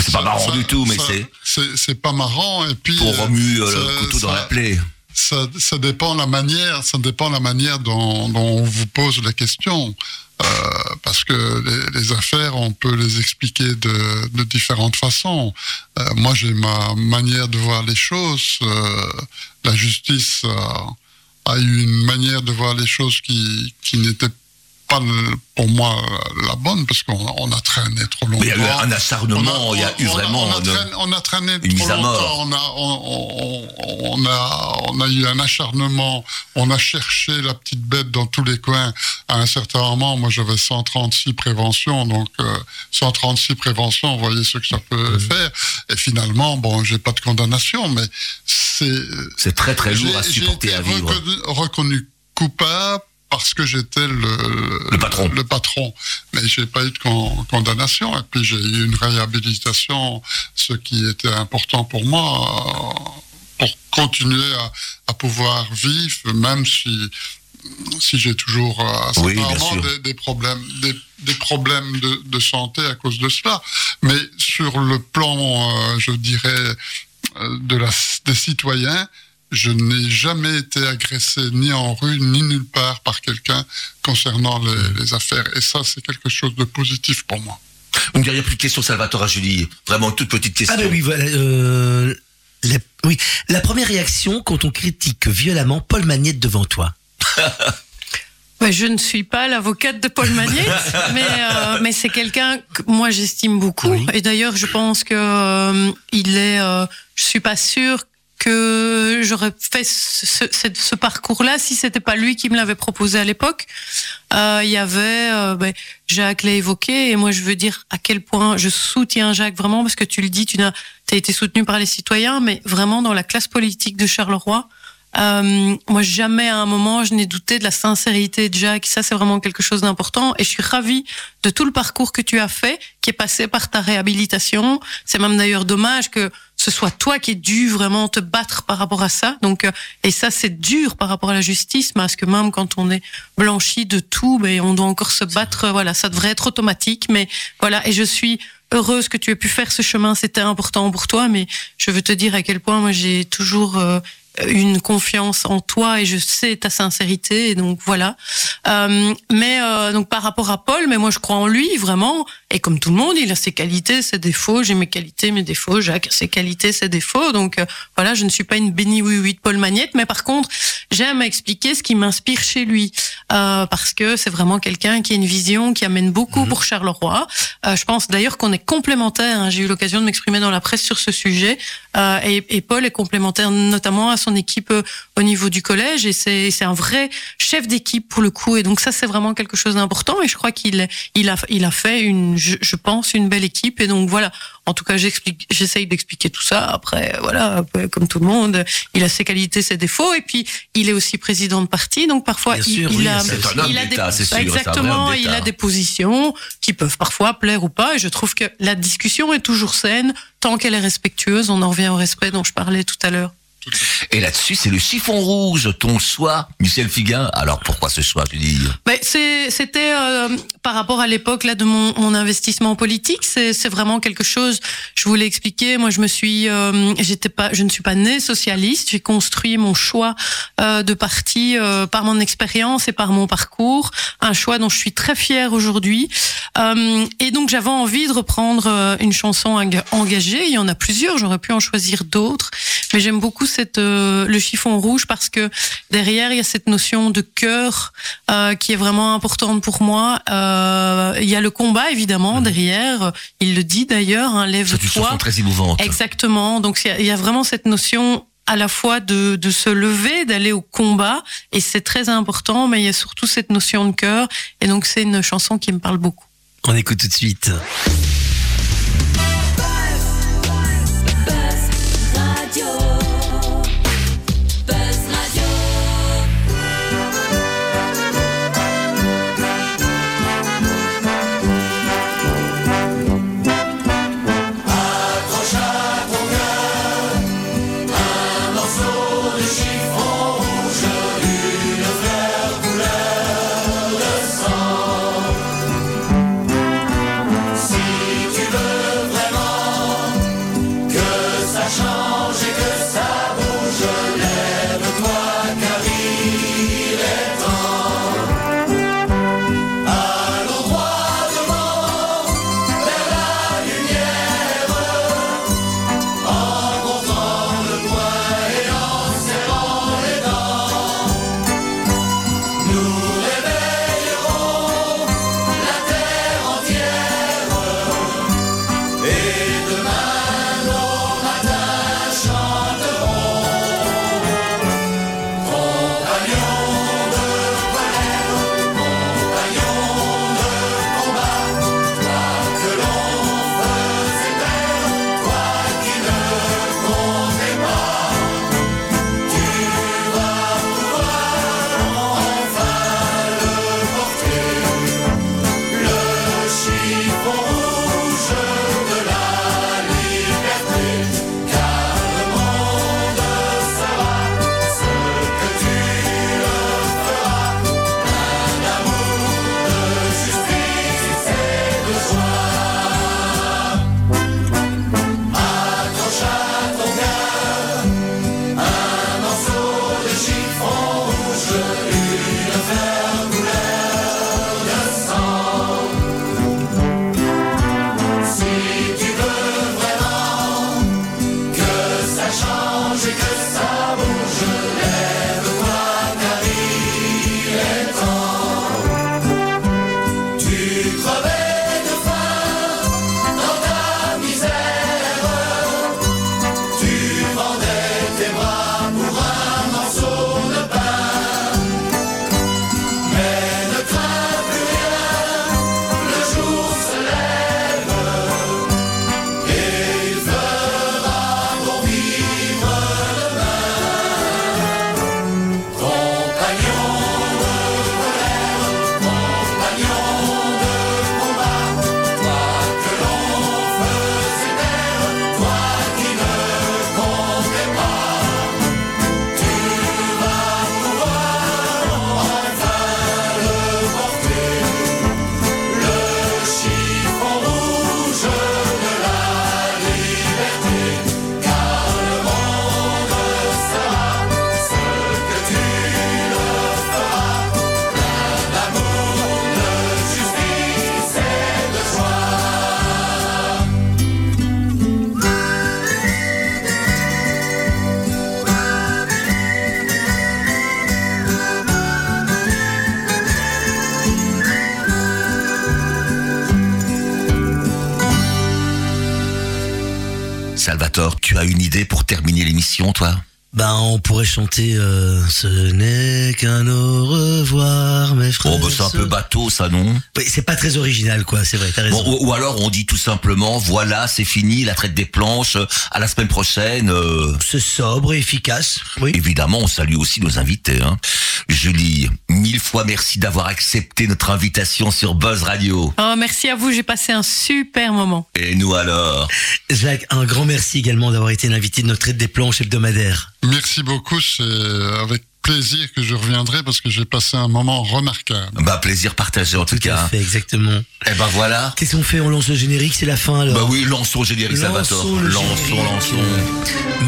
C'est pas marrant ça- du tout, mais c'est c'est pas marrant et puis pour euh, remuer euh, le couteau dans la plaie. ça, ça dépend la manière, ça dépend la manière dont, dont on vous pose la question. parce que les, les, affaires, on peut les expliquer de, de différentes façons. moi, j'ai ma manière de voir les choses. la justice a eu une manière de voir les choses qui, qui n'était pas pour moi la bonne parce qu'on a traîné trop longtemps. il y a eu un acharnement, il y a eu vraiment on a, traîné, on a traîné une trop longtemps. On a, on, a, on a eu un acharnement. On a cherché la petite bête dans tous les coins. À un certain moment, moi j'avais 136 préventions, donc 136 euh, préventions, vous voyez ce que ça peut mmh. faire. Et finalement, bon, j'ai pas de condamnation, mais c'est c'est très très lourd à supporter à vivre. Reconnu, reconnu coupable parce que j'étais le, le, patron. Le patron. Mais j'ai pas eu de condamnation. Et puis j'ai eu une réhabilitation, ce qui était important pour moi, pour continuer à, à pouvoir vivre, même si si j'ai toujours euh, assez des, des, problèmes, des, des problèmes de, de, santé à cause de cela. Mais sur le plan, euh, je dirais, euh, de la, des citoyens, je n'ai jamais été agressé ni en rue ni nulle part par quelqu'un concernant les, affaires. Et ça, c'est quelque chose de positif pour moi. Une dernière petite question, Salvatore à Julie. Vraiment une toute petite question. Ah ben oui, voilà. Euh, la, oui, la première réaction quand on critique violemment Paul Magnette devant toi? je ne suis pas l'avocate de Paul Magnette, mais, euh, mais c'est quelqu'un que moi j'estime beaucoup. Et d'ailleurs, je pense que euh, il est. Euh, je suis pas sûre que j'aurais fait ce, ce, parcours-là si c'était pas lui qui me l'avait proposé à l'époque. Euh, il y avait, euh, ben, Jacques l'a évoqué, et moi je veux dire à quel point je soutiens Jacques vraiment parce que tu le dis, tu as, as été soutenu par les citoyens, mais vraiment dans la classe politique de Charleroi. Euh, moi, jamais à un moment, je n'ai douté de la sincérité de Jacques. Ça, c'est vraiment quelque chose d'important. Et je suis ravie de tout le parcours que tu as fait, qui est passé par ta réhabilitation. C'est même d'ailleurs dommage que ce soit toi qui aies dû vraiment te battre par rapport à ça. Donc, euh, et ça, c'est dur par rapport à la justice, parce que même quand on est blanchi de tout, ben, on doit encore se battre. Voilà, ça devrait être automatique. Mais voilà, et je suis heureuse que tu aies pu faire ce chemin. C'était important pour toi, mais je veux te dire à quel point moi j'ai toujours euh, une confiance en toi et je sais ta sincérité et donc voilà. Euh, mais euh, donc par rapport à Paul, mais moi je crois en lui vraiment et comme tout le monde, il a ses qualités, ses défauts. J'ai mes qualités, mes défauts. Jacques a ses qualités, ses défauts. Donc euh, voilà, je ne suis pas une béni oui oui de Paul Magnette, mais par contre j'aime expliquer ce qui m'inspire chez lui euh, parce que c'est vraiment quelqu'un qui a une vision qui amène beaucoup mhm. pour Charleroi. Euh, je pense d'ailleurs qu'on est complémentaires. Hein. J'ai eu l'occasion de m'exprimer dans la presse sur ce sujet et, et Paul est complémentaire notamment à son équipe euh, au niveau du collège. Et c'est un vrai chef d'équipe pour le coup. Et donc ça c'est vraiment quelque chose d'important. Et je crois qu'il il a il a fait une je pense une belle équipe. Et donc voilà en tout cas, j'explique, j'essaye d'expliquer tout ça. Après, voilà, comme tout le monde, il a ses qualités, ses défauts, et puis il est aussi président de parti, donc parfois il, il, a, il a des, exactement, il a des positions qui peuvent parfois plaire ou pas. Et je trouve que la discussion est toujours saine tant qu'elle est respectueuse. On en revient au respect dont je parlais tout à l'heure. Et là-dessus, c'est le chiffon rouge, ton choix, Michel Figuin. Alors pourquoi ce choix, tu dis C'était euh, par rapport à l'époque là de mon, investissement politique. C'est vraiment quelque chose. Je voulais expliquer. Moi, je me suis, euh, j'étais pas, je ne suis pas née socialiste. J'ai construit mon choix euh, de parti par mon expérience et par mon parcours. Un choix dont je suis très fière aujourd'hui. Et donc, j'avais envie de reprendre une chanson engagée. Il y en a plusieurs. J'aurais pu en choisir d'autres, mais j'aime beaucoup cette, euh, le chiffon rouge parce que derrière il y a cette notion de cœur euh, qui est vraiment importante pour moi. Euh, il y a le combat évidemment mhm. derrière. Il le dit d'ailleurs, hein, lève-toi. très émouvante. Exactement. Donc il y, a vraiment cette notion à la fois de, de se lever, d'aller au combat, et c'est très important, mais il y a surtout cette notion de cœur, et donc c'est une chanson qui me parle beaucoup. On écoute tout de suite. Salvatore, tu as une idée pour terminer l'émission, toi? Ben, on pourrait chanter euh, Ce n'est qu'un au revoir, mes frères. Oh, bah, c'est un peu bateau, ça, non? Oui, c'est pas très original, quoi, c'est vrai, t'as raison. Bon, ou, ou alors on dit tout simplement, voilà, c'est fini, la traite des planches, euh, à la semaine prochaine. euh, C'est sobre et efficace, oui. Évidemment, on salue aussi nos invités. Hein. Julie, mille fois merci d'avoir accepté notre invitation sur Buzz Radio. Oh, merci à vous, j'ai passé un super moment. Et nous alors? Jacques, un grand merci également d'avoir été l'invité de notre traite des planches hebdomadaire. Merci beaucoup, c'est avec plaisir que je reviendrai parce que j'ai passé un moment remarquable. Bah plaisir partagé en tout, Tout à cas. fait, exactement. Et ben voilà. Qu'est-ce qu'on fait? On lance le générique, c'est la fin alors? Bah oui, lançons le générique Salvatore. Lançons Lançons.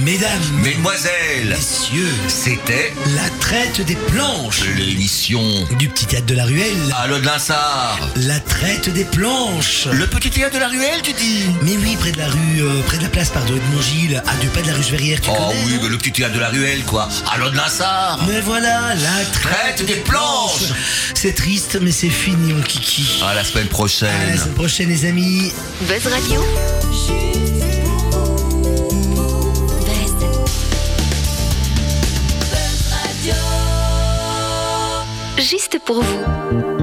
Mesdames, Mesdemoiselles, messieurs, c'était la traite des planches l'émission du petit théâtre de la ruelle. Allo de l'Insard. La traite des planches. Le petit théâtre de la ruelle, tu dis? Mais oui, près de la rue, euh, près de la place, pardon, Edmond Gilles, à deux pas de la rue Verrières, tu Oh connais oui, mais le petit théâtre de la ruelle, quoi. Allo de l'Insard. Mais voilà, la traite, Traite des planches. C'est triste, mais c'est fini, mon kiki. À la semaine À la prochaine. semaine prochaine, les amis. Buzz Radio. Buzz. Juste pour vous.